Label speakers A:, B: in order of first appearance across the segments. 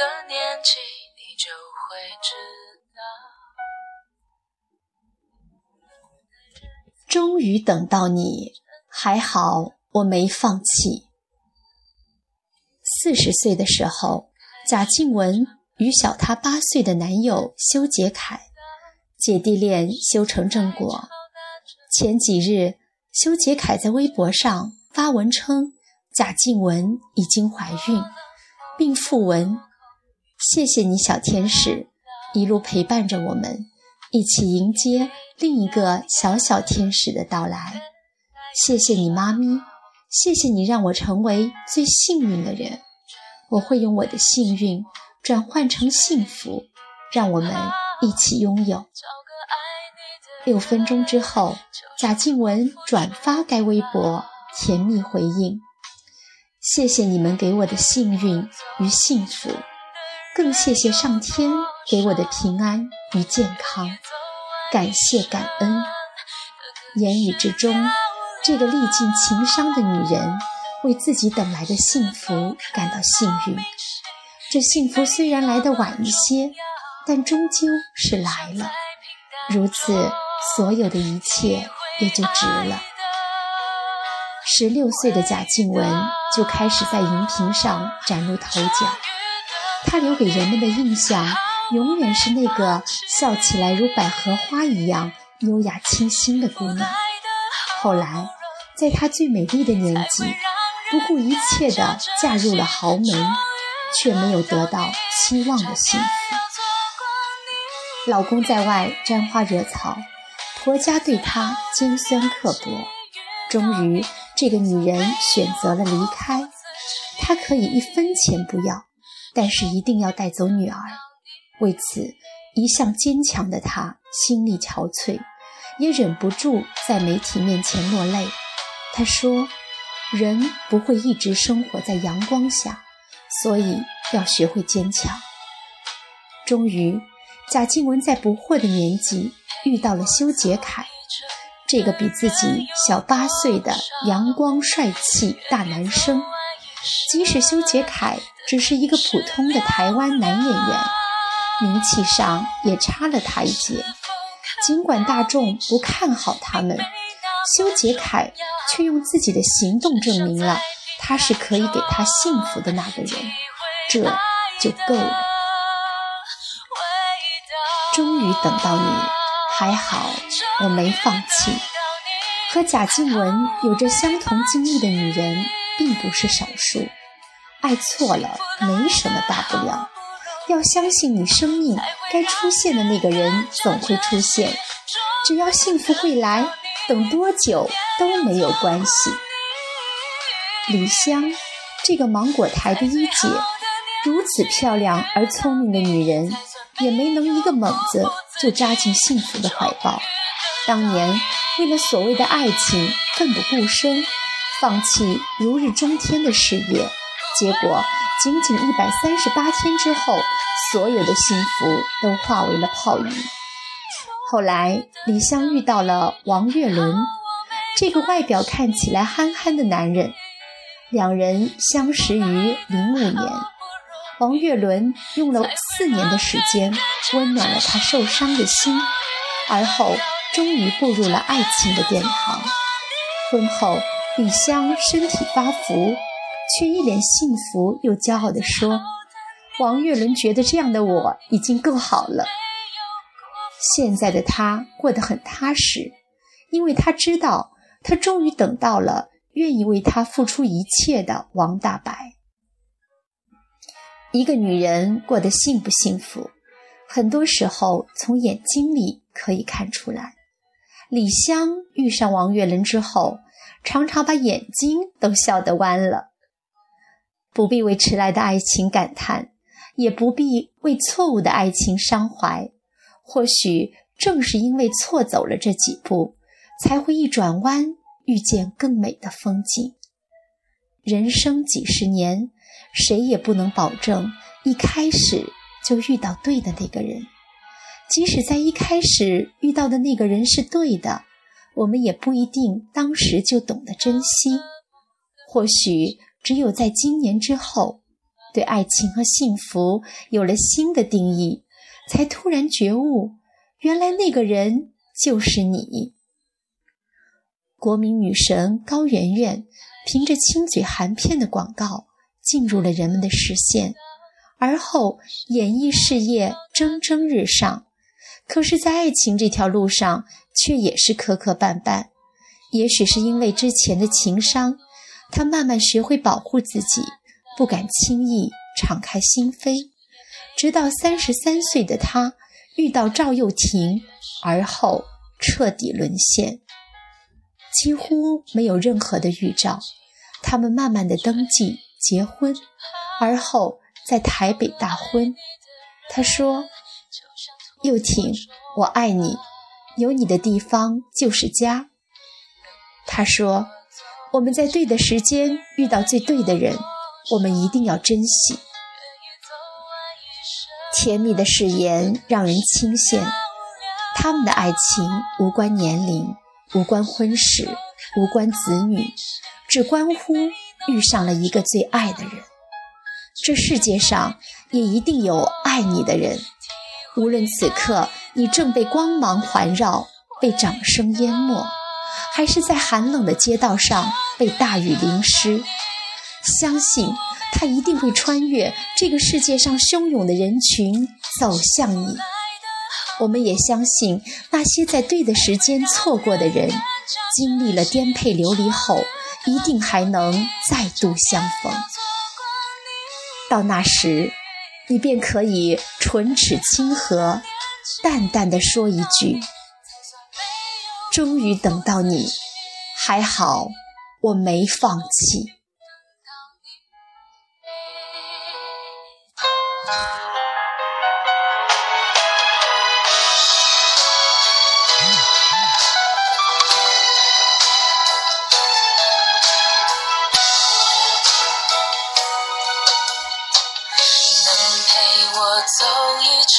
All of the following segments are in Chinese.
A: 的年纪你就会知道终于等到你还好我没放弃。四十岁的时候贾静雯与小她八岁的男友修杰楷姐弟恋修成正果。前几日修杰楷在微博上发文称贾静雯已经怀孕并附文谢谢你，小天使，一路陪伴着我们，一起迎接另一个小小天使的到来。谢谢你，妈咪，谢谢你让我成为最幸运的人。我会用我的幸运转换成幸福，让我们一起拥有。”六分钟之后，贾静雯转发该微博，甜蜜回应：“谢谢你们给我的幸运与幸福，更谢谢上天给我的平安与健康，感谢感恩。”言语之中，这个历尽情伤的女人为自己等来的幸福感到幸运。这幸福虽然来得晚一些，但终究是来了。如此。所有的一切也就值了。十六岁的贾静雯就开始在荧屏上崭露头角，她留给人们的印象永远是那个笑起来如百合花一样优雅清新的姑娘。后来，在她最美丽的年纪，不顾一切地嫁入了豪门，却没有得到期望的幸福。老公在外沾花惹草。婆家对她尖酸刻薄，终于这个女人选择了离开。她可以一分钱不要，但是一定要带走女儿。为此，一向坚强的她心力憔悴，也忍不住在媒体面前落泪。她说：“人不会一直生活在阳光下，所以要学会坚强。”终于，贾静雯在不惑的年纪。遇到了修杰楷，这个比自己小八岁的阳光帅气大男生。即使修杰楷只是一个普通的台湾男演员，名气上也差了他一截。尽管大众不看好他们，修杰楷却用自己的行动证明了他是可以给他幸福的那个人，这就够了。终于等到你。还好我没放弃。和贾静雯有着相同经历的女人并不是少数。爱错了没什么大不了，要相信你生命该出现的那个人总会出现。只要幸福会来，等多久都没有关系。李湘，这个芒果台的一姐，如此漂亮而聪明的女人，也没能一个猛子。就扎进幸福的怀抱。当年为了所谓的爱情奋不顾身，放弃如日中天的事业，结果仅仅一百三十八天之后，所有的幸福都化为了泡影。后来李湘遇到了王岳伦，这个外表看起来憨憨的男人，两人相识于零五年。王岳伦用了四年的时间，温暖了他受伤的心，而后终于步入了爱情的殿堂。婚后，李湘身体发福，却一脸幸福又骄傲地说：“王岳伦觉得这样的我已经够好了。”现在的他过得很踏实，因为他知道，他终于等到了愿意为他付出一切的王大白。一个女人过得幸不幸福，很多时候从眼睛里可以看出来。李湘遇上王岳伦之后，常常把眼睛都笑得弯了。不必为迟来的爱情感叹，也不必为错误的爱情伤怀。或许正是因为错走了这几步，才会一转弯遇见更美的风景。人生几十年。谁也不能保证一开始就遇到对的那个人，即使在一开始遇到的那个人是对的，我们也不一定当时就懂得珍惜。或许只有在今年之后，对爱情和幸福有了新的定义，才突然觉悟，原来那个人就是你。国民女神高圆圆凭着亲嘴含片的广告进入了人们的视线，而后演艺事业蒸蒸日上。可是，在爱情这条路上，却也是磕磕绊绊。也许是因为之前的情伤，他慢慢学会保护自己，不敢轻易敞开心扉。直到三十三岁的他遇到赵又廷，而后彻底沦陷。几乎没有任何的预兆，他们慢慢的登记结婚，而后在台北大婚。他说。又挺，我爱你，有你的地方就是家。他说：“我们在对的时间遇到最对的人，我们一定要珍惜。”甜蜜的誓言让人倾羡。他们的爱情无关年龄，无关婚史，无关子女，只关乎遇上了一个最爱的人。这世界上也一定有爱你的人。无论此刻你正被光芒环绕，被掌声淹没，还是在寒冷的街道上被大雨淋湿，相信他一定会穿越这个世界上汹涌的人群走向你。我们也相信那些在对的时间错过的人，经历了颠沛流离后，一定还能再度相逢。到那时。你便可以唇齿清和，淡淡的说一句：“终于等到你，还好我没放弃。”
B: 陪我走一程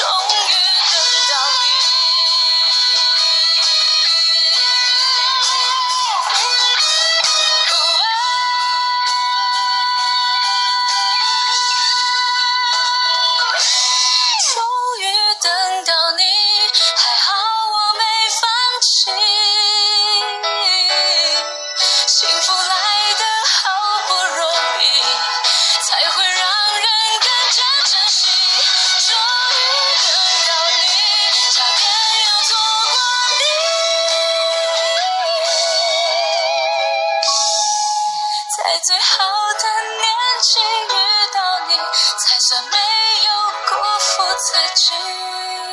B: So 最好的年纪遇到你，才算没有辜负自己。